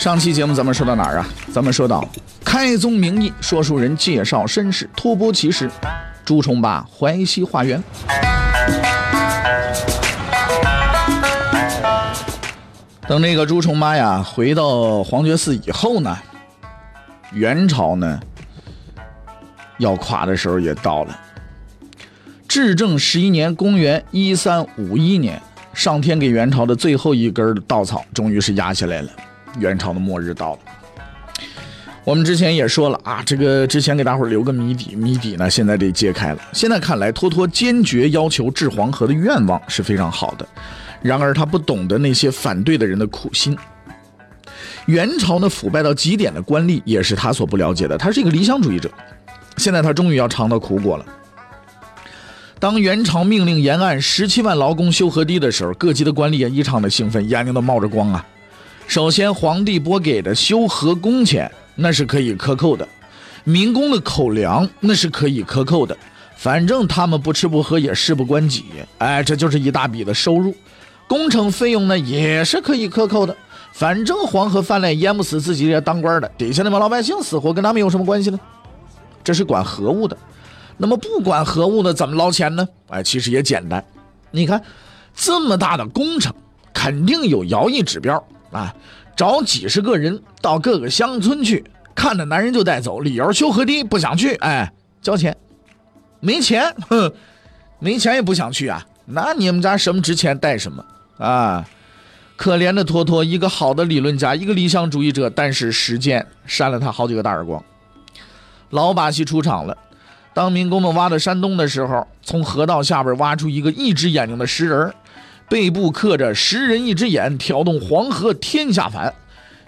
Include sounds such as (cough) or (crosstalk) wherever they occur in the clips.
上期节目咱们说到哪儿啊？咱们说到开宗明义，说书人介绍身世，托钵起始，朱重八淮西化缘。等那个朱重八呀回到黄觉寺以后呢，元朝呢要垮的时候也到了。至正十一年，公元一三五一年，上天给元朝的最后一根稻草，终于是压下来了。元朝的末日到了。我们之前也说了啊，这个之前给大伙儿留个谜底，谜底呢现在得揭开了。现在看来，托托坚决要求治黄河的愿望是非常好的，然而他不懂得那些反对的人的苦心。元朝呢腐败到极点的官吏也是他所不了解的，他是一个理想主义者。现在他终于要尝到苦果了。当元朝命令沿岸十七万劳工修河堤的时候，各级的官吏也异常的兴奋，眼睛都冒着光啊。首先，皇帝拨给的修河工钱那是可以克扣的，民工的口粮那是可以克扣的，反正他们不吃不喝也事不关己，哎，这就是一大笔的收入。工程费用呢也是可以克扣的，反正黄河泛滥淹不死自己这些当官的，底下那帮老百姓死活跟他们有什么关系呢？这是管河务的。那么不管河务的怎么捞钱呢？哎，其实也简单，你看这么大的工程，肯定有徭役指标。啊，找几十个人到各个乡村去，看着男人就带走，理由修河堤不想去，哎，交钱，没钱，哼，没钱也不想去啊，那你们家什么值钱带什么啊？可怜的托托，一个好的理论家，一个理想主义者，但是实践扇了他好几个大耳光。老把戏出场了，当民工们挖到山洞的时候，从河道下边挖出一个一只眼睛的石人背部刻着“十人一只眼，挑动黄河天下反”。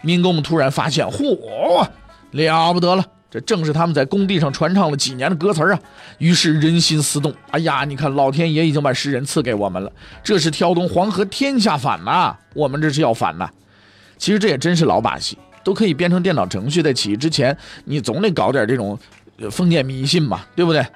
民工们突然发现，嚯，了不得了！这正是他们在工地上传唱了几年的歌词啊！于是人心思动，哎呀，你看老天爷已经把石人赐给我们了，这是挑动黄河天下反呐！我们这是要反呐！其实这也真是老把戏，都可以编成电脑程序，在起义之前，你总得搞点这种封建迷信嘛，对不对？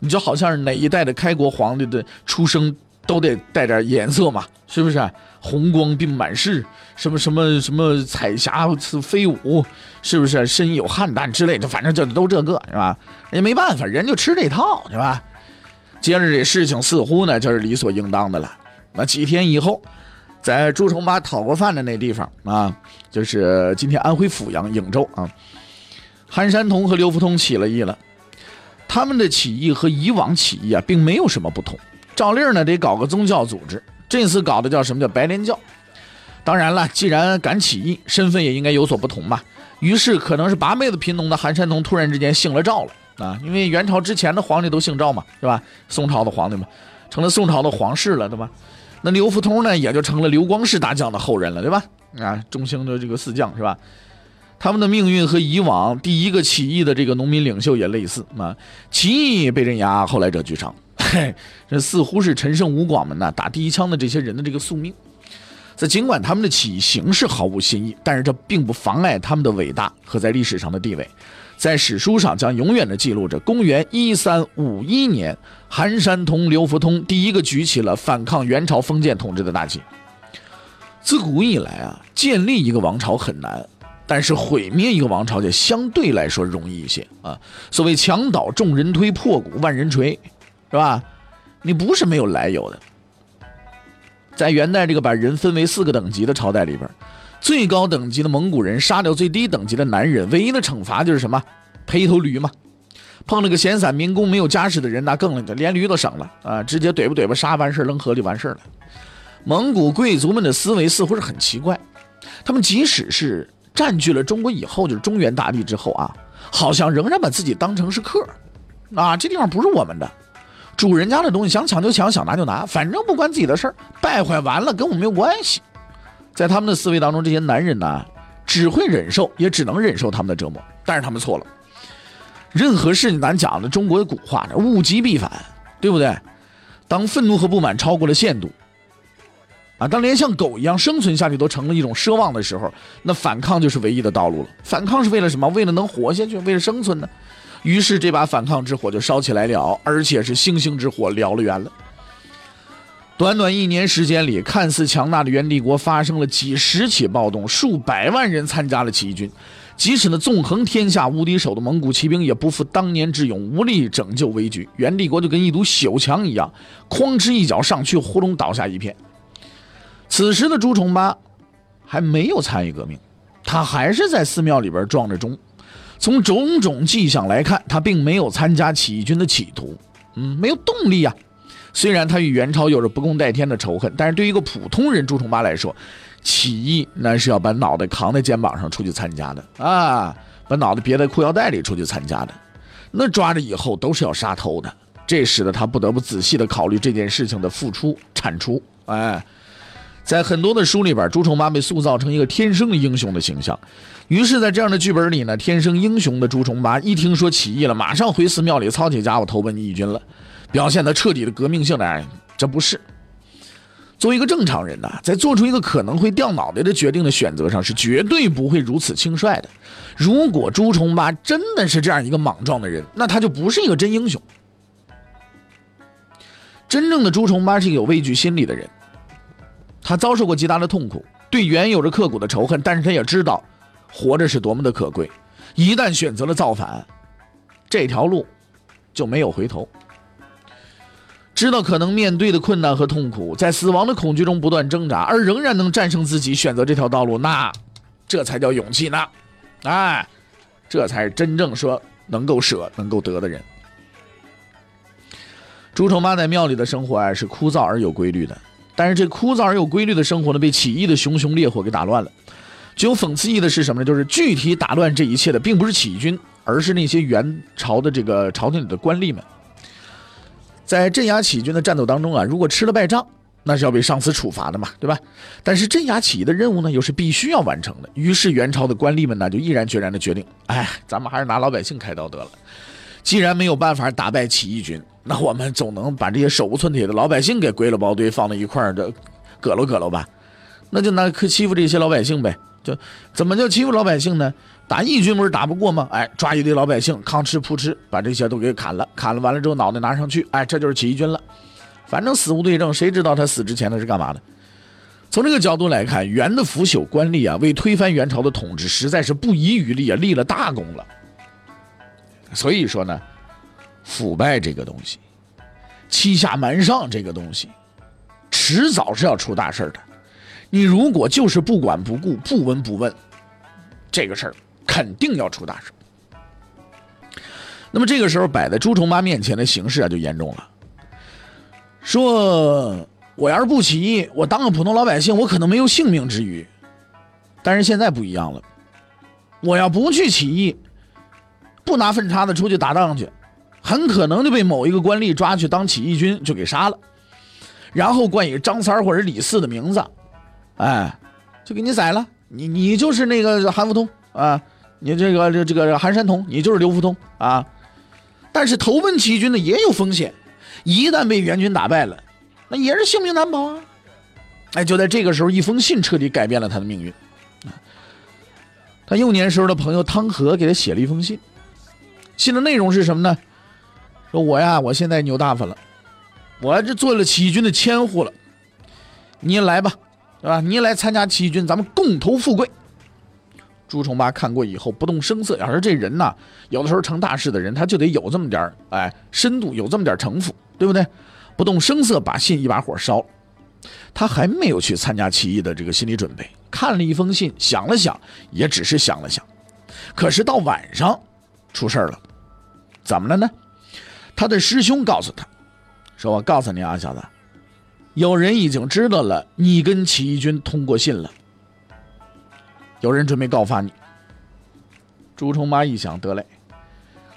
你就好像是哪一代的开国皇帝的出生。都得带点颜色嘛，是不是？红光并满室，什么什么什么彩霞飞舞，是不是？身有汉蛋之类的，反正就都这个，是吧？也没办法，人就吃这套，是吧？接着这事情似乎呢就是理所应当的了。那几天以后，在朱重八讨过饭的那地方啊，就是今天安徽阜阳颍州啊，韩山童和刘福通起了义了。他们的起义和以往起义啊，并没有什么不同。照例呢，得搞个宗教组织。这次搞的叫什么叫白莲教？当然了，既然敢起义，身份也应该有所不同嘛。于是，可能是八辈子贫农的韩山童突然之间姓了赵了啊！因为元朝之前的皇帝都姓赵嘛，是吧？宋朝的皇帝嘛，成了宋朝的皇室了，对吧？那刘福通呢，也就成了刘光世大将的后人了，对吧？啊，中兴的这个四将是吧？他们的命运和以往第一个起义的这个农民领袖也类似啊，起义被镇压，后来者居上。嘿，(laughs) 这似乎是陈胜吴广们呐打第一枪的这些人的这个宿命。在尽管他们的起义形式毫无新意，但是这并不妨碍他们的伟大和在历史上的地位。在史书上将永远的记录着公元一三五一年，韩山童、刘福通第一个举起了反抗元朝封建统治的大旗。自古以来啊，建立一个王朝很难，但是毁灭一个王朝就相对来说容易一些啊。所谓墙倒众人推，破鼓万人锤。是吧？你不是没有来由的。在元代这个把人分为四个等级的朝代里边，最高等级的蒙古人杀掉最低等级的男人，唯一的惩罚就是什么？赔一头驴嘛。碰了个闲散民工、没有家室的人，那更了，连驴都省了啊！直接怼吧怼吧，杀完事扔河里完事了。蒙古贵族们的思维似乎是很奇怪，他们即使是占据了中国以后，就是中原大地之后啊，好像仍然把自己当成是客啊，这地方不是我们的。主人家的东西想抢就抢，想拿就拿，反正不关自己的事儿，败坏完了跟我没有关系。在他们的思维当中，这些男人呢，只会忍受，也只能忍受他们的折磨。但是他们错了，任何事情咱讲的中国的古话物极必反，对不对？当愤怒和不满超过了限度，啊，当连像狗一样生存下去都成了一种奢望的时候，那反抗就是唯一的道路了。反抗是为了什么？为了能活下去，为了生存呢？于是这把反抗之火就烧起来了，而且是星星之火燎了原了。短短一年时间里，看似强大的元帝国发生了几十起暴动，数百万人参加了起义军。即使那纵横天下无敌手的蒙古骑兵，也不复当年之勇，无力拯救危局。元帝国就跟一堵朽墙一样，哐哧一脚上去，呼隆倒下一片。此时的朱重八还没有参与革命，他还是在寺庙里边撞着钟。从种种迹象来看，他并没有参加起义军的企图，嗯，没有动力呀。虽然他与元朝有着不共戴天的仇恨，但是对于一个普通人朱重八来说，起义那是要把脑袋扛在肩膀上出去参加的啊，把脑袋别在裤腰带里出去参加的，那抓着以后都是要杀头的。这使得他不得不仔细的考虑这件事情的付出产出。哎，在很多的书里边，朱重八被塑造成一个天生的英雄的形象。于是，在这样的剧本里呢，天生英雄的朱重八一听说起义了，马上回寺庙里操起家伙投奔义军了。表现的彻底的革命性的，这不是。作为一个正常人呢，在做出一个可能会掉脑袋的决定的选择上，是绝对不会如此轻率的。如果朱重八真的是这样一个莽撞的人，那他就不是一个真英雄。真正的朱重八是一个有畏惧心理的人，他遭受过极大的痛苦，对元有着刻骨的仇恨，但是他也知道活着是多么的可贵。一旦选择了造反，这条路就没有回头。知道可能面对的困难和痛苦，在死亡的恐惧中不断挣扎，而仍然能战胜自己，选择这条道路，那这才叫勇气呢！哎，这才是真正说能够舍、能够得的人。朱重八在庙里的生活啊，是枯燥而有规律的，但是这枯燥而有规律的生活呢，被起义的熊熊烈火给打乱了。具有讽刺意的是什么呢？就是具体打乱这一切的，并不是起义军，而是那些元朝的这个朝廷里的官吏们。在镇压起义军的战斗当中啊，如果吃了败仗，那是要被上司处罚的嘛，对吧？但是镇压起义的任务呢，又是必须要完成的。于是元朝的官吏们呢，就毅然决然的决定，哎，咱们还是拿老百姓开刀得了。既然没有办法打败起义军，那我们总能把这些手无寸铁的老百姓给归了包堆，放在一块儿的，搁喽搁喽吧。那就拿欺负这些老百姓呗。就怎么叫欺负老百姓呢？打义军不是打不过吗？哎，抓一堆老百姓，吭哧扑哧把这些都给砍了，砍了完了之后脑袋拿上去，哎，这就是起义军了。反正死无对证，谁知道他死之前他是干嘛的？从这个角度来看，元的腐朽官吏啊，为推翻元朝的统治实在是不遗余力啊，立了大功了。所以说呢，腐败这个东西，欺下瞒上这个东西，迟早是要出大事的。你如果就是不管不顾、不闻不问，这个事儿。肯定要出大事。那么这个时候摆在朱重八面前的形势啊，就严重了。说我要是不起义，我当个普通老百姓，我可能没有性命之余。但是现在不一样了，我要不去起义，不拿粪叉子出去打仗去，很可能就被某一个官吏抓去当起义军，就给杀了，然后冠以张三或者李四的名字，哎，就给你宰了。你你就是那个韩福通啊。你这个这这个韩山童，你就是刘福通啊！但是投奔起义军的也有风险，一旦被元军打败了，那也是性命难保啊！哎，就在这个时候，一封信彻底改变了他的命运。他幼年时候的朋友汤和给他写了一封信，信的内容是什么呢？说我呀，我现在牛大发了，我这做了起义军的千户了，你也来吧，对吧？你也来参加起义军，咱们共同富贵。朱重八看过以后不动声色。要说这人呐，有的时候成大事的人，他就得有这么点哎深度，有这么点城府，对不对？不动声色把信一把火烧了。他还没有去参加起义的这个心理准备，看了一封信，想了想，也只是想了想。可是到晚上，出事了，怎么了呢？他的师兄告诉他，说我告诉你啊，小子，有人已经知道了你跟起义军通过信了。有人准备告发你，朱重八一想，得嘞，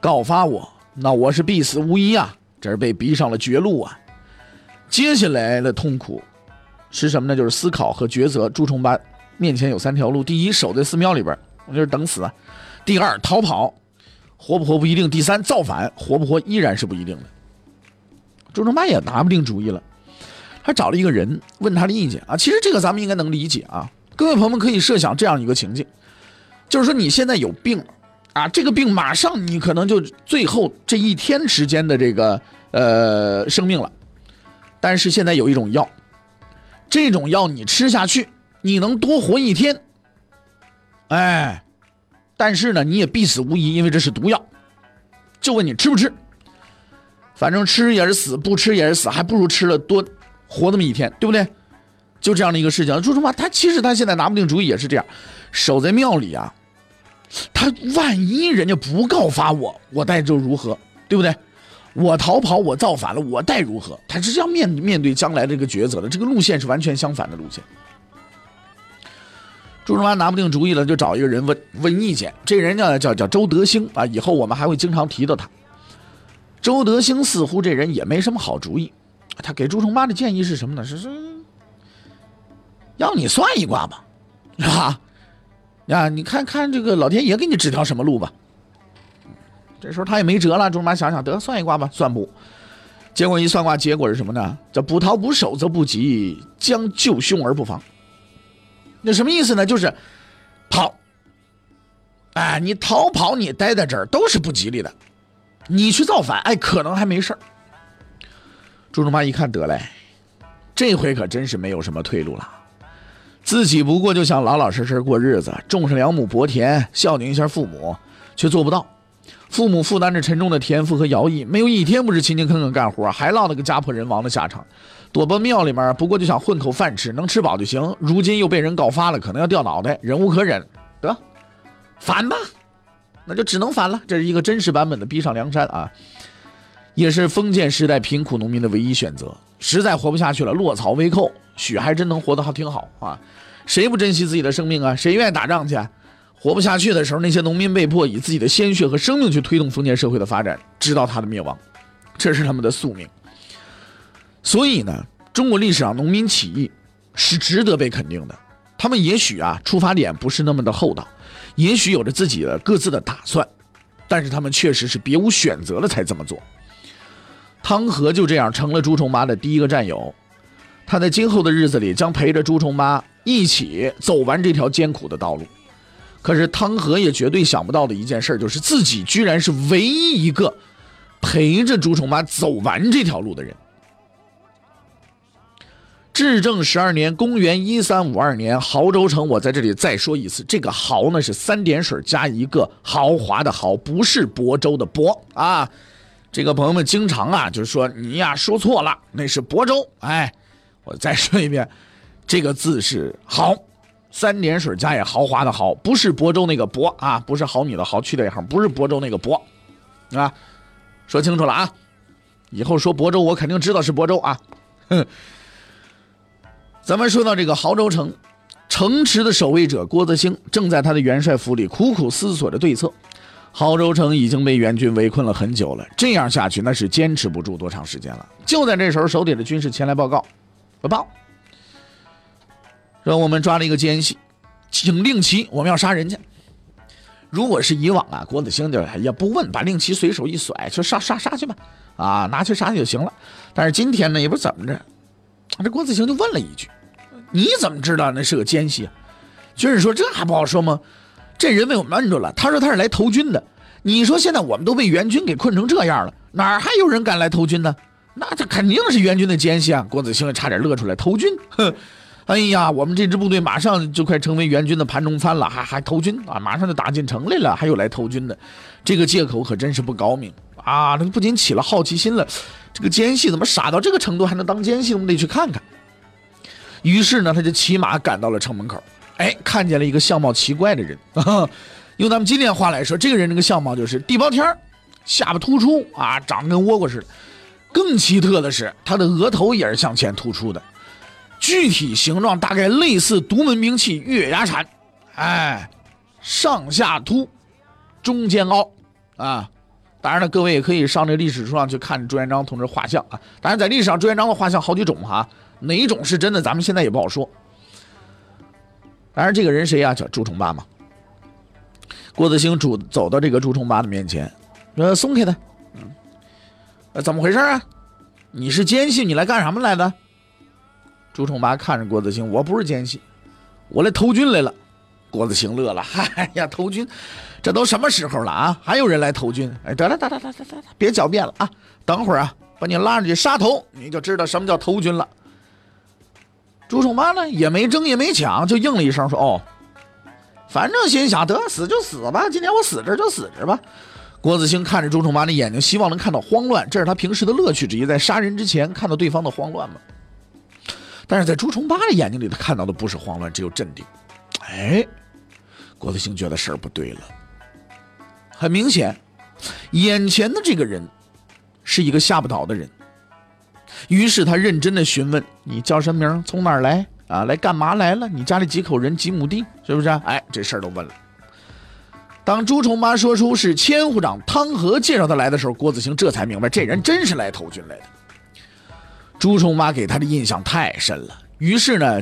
告发我，那我是必死无疑啊！这是被逼上了绝路啊！接下来的痛苦是什么呢？就是思考和抉择。朱重八面前有三条路：第一，守在寺庙里边，我就是等死；第二，逃跑，活不活不一定；第三，造反，活不活依然是不一定的。朱重八也拿不定主意了，他找了一个人问他的意见啊。其实这个咱们应该能理解啊。各位朋友们可以设想这样一个情境，就是说你现在有病啊，这个病马上你可能就最后这一天时间的这个呃生命了，但是现在有一种药，这种药你吃下去，你能多活一天，哎，但是呢你也必死无疑，因为这是毒药。就问你吃不吃？反正吃也是死，不吃也是死，还不如吃了多活那么一天，对不对？就这样的一个事情。朱重八他其实他现在拿不定主意，也是这样，守在庙里啊。他万一人家不告发我，我待就如何，对不对？我逃跑，我造反了，我待如何？他是要面面对将来这个抉择的，这个路线是完全相反的路线。朱重八拿不定主意了，就找一个人问问意见。这人叫叫叫周德兴啊，以后我们还会经常提到他。周德兴似乎这人也没什么好主意，他给朱重八的建议是什么呢？是是，要你算一卦吧，是吧？呀，你看看这个老天爷给你指条什么路吧。这时候他也没辙了，朱重八想想，得算一卦吧，算不。结果一算卦，结果是什么呢？叫不逃不守则不及，将救凶而不防。那什么意思呢？就是跑，哎，你逃跑，你待在这儿都是不吉利的。你去造反，哎，可能还没事儿。朱重八一看，得嘞，这回可真是没有什么退路了。自己不过就想老老实实过日子，种上两亩薄田，孝敬一下父母，却做不到。父母负担着沉重的田赋和徭役，没有一天不是勤勤恳恳干活，还落了个家破人亡的下场。躲奔庙里面，不过就想混口饭吃，能吃饱就行。如今又被人告发了，可能要掉脑袋，忍无可忍，得反吧。那就只能反了，这是一个真实版本的逼上梁山啊，也是封建时代贫苦农民的唯一选择。实在活不下去了，落草为寇，许还真能活得好挺好啊！谁不珍惜自己的生命啊？谁愿意打仗去？活不下去的时候，那些农民被迫以自己的鲜血和生命去推动封建社会的发展，直到他的灭亡，这是他们的宿命。所以呢，中国历史上农民起义是值得被肯定的。他们也许啊，出发点不是那么的厚道。也许有着自己的各自的打算，但是他们确实是别无选择了才这么做。汤和就这样成了朱重八的第一个战友，他在今后的日子里将陪着朱重八一起走完这条艰苦的道路。可是汤和也绝对想不到的一件事，就是自己居然是唯一一个陪着朱重八走完这条路的人。至正十二年，公元一三五二年，亳州城。我在这里再说一次，这个“亳”呢是三点水加一个豪华的“豪”，不是亳州的“亳”啊。这个朋友们经常啊，就是说你呀说错了，那是亳州。哎，我再说一遍，这个字是“豪”，三点水加一豪华的“豪”，不是亳州那个“亳”啊，不是好女的“豪”去掉一行，不是亳州那个“亳”啊。说清楚了啊，以后说亳州，我肯定知道是亳州啊。哼。咱们说到这个亳州城，城池的守卫者郭子兴正在他的元帅府里苦苦思索着对策。亳州城已经被元军围困了很久了，这样下去那是坚持不住多长时间了。就在这时候，手底的军士前来报告：报报，说我们抓了一个奸细，请令旗，我们要杀人家。如果是以往啊，郭子兴就也不问，把令旗随手一甩，就杀杀杀去吧，啊，拿去杀就行了。但是今天呢，也不怎么着。这郭子兴就问了一句：“你怎么知道那是个奸细？”啊军人说：“这还不好说吗？这人被我们摁住了。他说他是来投军的。你说现在我们都被援军给困成这样了，哪还有人敢来投军呢？那这肯定是援军的奸细啊！”郭子兴差点乐出来：“投军？哼！哎呀，我们这支部队马上就快成为援军的盘中餐了，还还投军啊？马上就打进城来了，还有来投军的，这个借口可真是不高明啊！他不仅起了好奇心了。”这个奸细怎么傻到这个程度，还能当奸细？我们得去看看。于是呢，他就骑马赶到了城门口。哎，看见了一个相貌奇怪的人。(laughs) 用咱们今天话来说，这个人这个相貌就是地包天下巴突出啊，长得跟倭瓜似的。更奇特的是，他的额头也是向前突出的，具体形状大概类似独门兵器月牙铲。哎，上下凸，中间凹，啊。当然了，各位也可以上这历史书上去看朱元璋同志画像啊。当然，在历史上朱元璋的画像好几种哈，哪一种是真的，咱们现在也不好说。当然，这个人谁呀？叫朱重八嘛。郭子兴主走到这个朱重八的面前，说：“松开他。”嗯，怎么回事啊？你是奸细，你来干什么来的？朱重八看着郭子兴，我不是奸细，我来投军来了。郭子兴乐了，嗨 (laughs) 呀，投军，这都什么时候了啊？还有人来投军？哎，得了，得了，得了，得了，别狡辩了啊！等会儿啊，把你拉上去杀头，你就知道什么叫投军了。朱重八呢，也没争也没抢，就应了一声说：“哦，反正心想得死就死吧，今天我死这就死这吧。”郭子兴看着朱重八的眼睛，希望能看到慌乱，这是他平时的乐趣之一，在杀人之前看到对方的慌乱嘛。但是在朱重八的眼睛里，他看到的不是慌乱，只有镇定。哎，郭子兴觉得事儿不对了。很明显，眼前的这个人是一个吓不倒的人。于是他认真的询问：“你叫什么名？从哪儿来？啊，来干嘛来了？你家里几口人？几亩地？是不是？”哎，这事儿都问了。当朱重八说出是千户长汤和介绍他来的时候，郭子兴这才明白，这人真是来投军来的。朱重八给他的印象太深了，于是呢，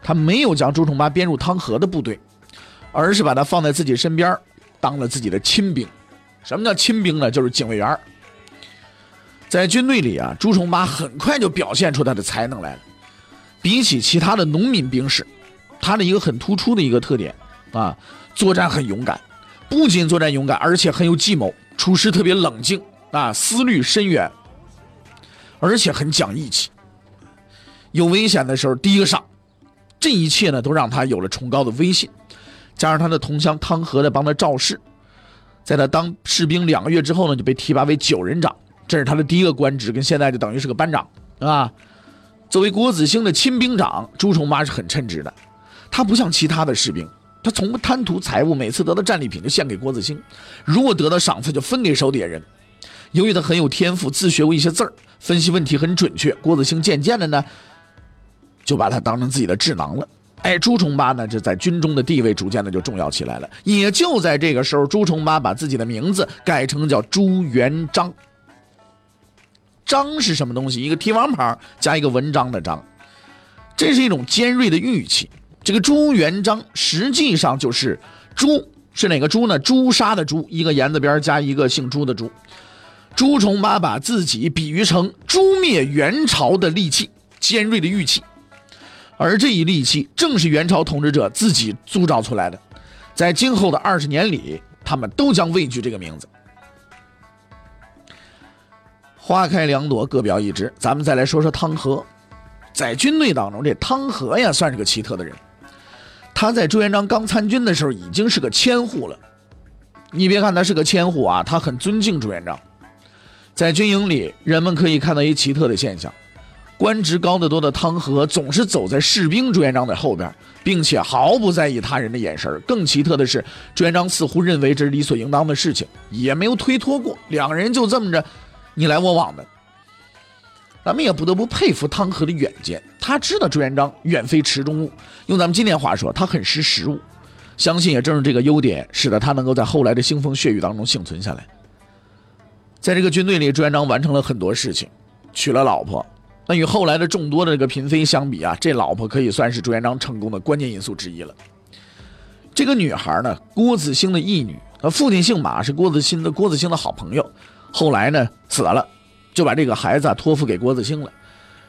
他没有将朱重八编入汤和的部队，而是把他放在自己身边，当了自己的亲兵。什么叫亲兵呢？就是警卫员。在军队里啊，朱重八很快就表现出他的才能来了。比起其他的农民兵士，他的一个很突出的一个特点啊，作战很勇敢。不仅作战勇敢，而且很有计谋，处事特别冷静啊，思虑深远，而且很讲义气。有危险的时候第一个上，这一切呢都让他有了崇高的威信。加上他的同乡汤和的帮他肇事，在他当士兵两个月之后呢，就被提拔为九人长，这是他的第一个官职，跟现在就等于是个班长啊。作为郭子兴的亲兵长，朱重八是很称职的。他不像其他的士兵。他从不贪图财物，每次得到战利品就献给郭子兴，如果得到赏赐就分给手底下人。由于他很有天赋，自学过一些字儿，分析问题很准确，郭子兴渐渐的呢，就把他当成自己的智囊了。哎，朱重八呢，就在军中的地位逐渐的就重要起来了。也就在这个时候，朱重八把自己的名字改成叫朱元璋。章是什么东西？一个提王牌加一个文章的章，这是一种尖锐的玉器。这个朱元璋实际上就是朱是哪个朱呢？朱砂的朱，一个言字边加一个姓朱的朱。朱重八把自己比喻成诛灭元朝的利器，尖锐的玉器。而这一利器正是元朝统治者自己铸造出来的，在今后的二十年里，他们都将畏惧这个名字。花开两朵，各表一枝。咱们再来说说汤和，在军队当中，这汤和呀，算是个奇特的人。他在朱元璋刚参军的时候已经是个千户了。你别看他是个千户啊，他很尊敬朱元璋。在军营里，人们可以看到一奇特的现象：官职高得多的汤和总是走在士兵朱元璋的后边，并且毫不在意他人的眼神。更奇特的是，朱元璋似乎认为这是理所应当的事情，也没有推脱过。两个人就这么着，你来我往的。咱们也不得不佩服汤和的远见，他知道朱元璋远非池中物，用咱们今天话说，他很识时务。相信也正是这个优点，使得他能够在后来的腥风血雨当中幸存下来。在这个军队里，朱元璋完成了很多事情，娶了老婆。那与后来的众多的这个嫔妃相比啊，这老婆可以算是朱元璋成功的关键因素之一了。这个女孩呢，郭子兴的义女，呃，父亲姓马，是郭子兴的郭子兴的好朋友，后来呢死了。就把这个孩子托付给郭子兴了。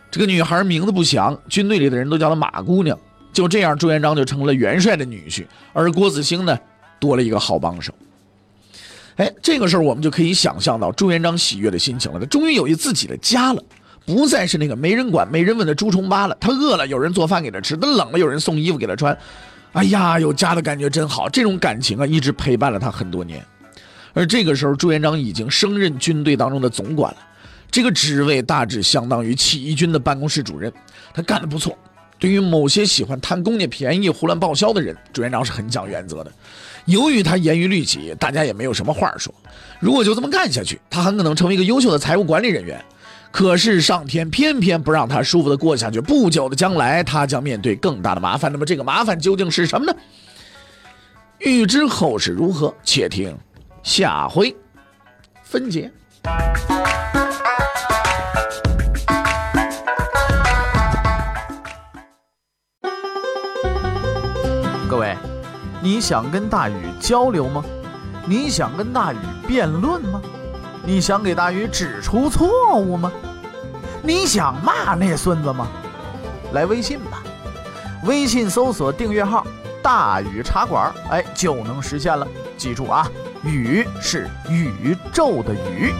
这个女孩名字不详，军队里的人都叫她马姑娘。就这样，朱元璋就成了元帅的女婿，而郭子兴呢，多了一个好帮手。哎，这个时候我们就可以想象到朱元璋喜悦的心情了。他终于有一自己的家了，不再是那个没人管、没人问的朱重八了。他饿了，有人做饭给他吃；他冷了，有人送衣服给他穿。哎呀，有家的感觉真好。这种感情啊，一直陪伴了他很多年。而这个时候，朱元璋已经升任军队当中的总管了。这个职位大致相当于起义军的办公室主任，他干得不错。对于某些喜欢贪公家便宜、胡乱报销的人，朱元璋是很讲原则的。由于他严于律己，大家也没有什么话说。如果就这么干下去，他很可能成为一个优秀的财务管理人员。可是上天偏偏不让他舒服的过下去，不久的将来，他将面对更大的麻烦。那么这个麻烦究竟是什么呢？欲知后事如何，且听下回分解。各位，你想跟大禹交流吗？你想跟大禹辩论吗？你想给大禹指出错误吗？你想骂那孙子吗？来微信吧，微信搜索订阅号“大禹茶馆”，哎，就能实现了。记住啊，宇是宇宙的宇。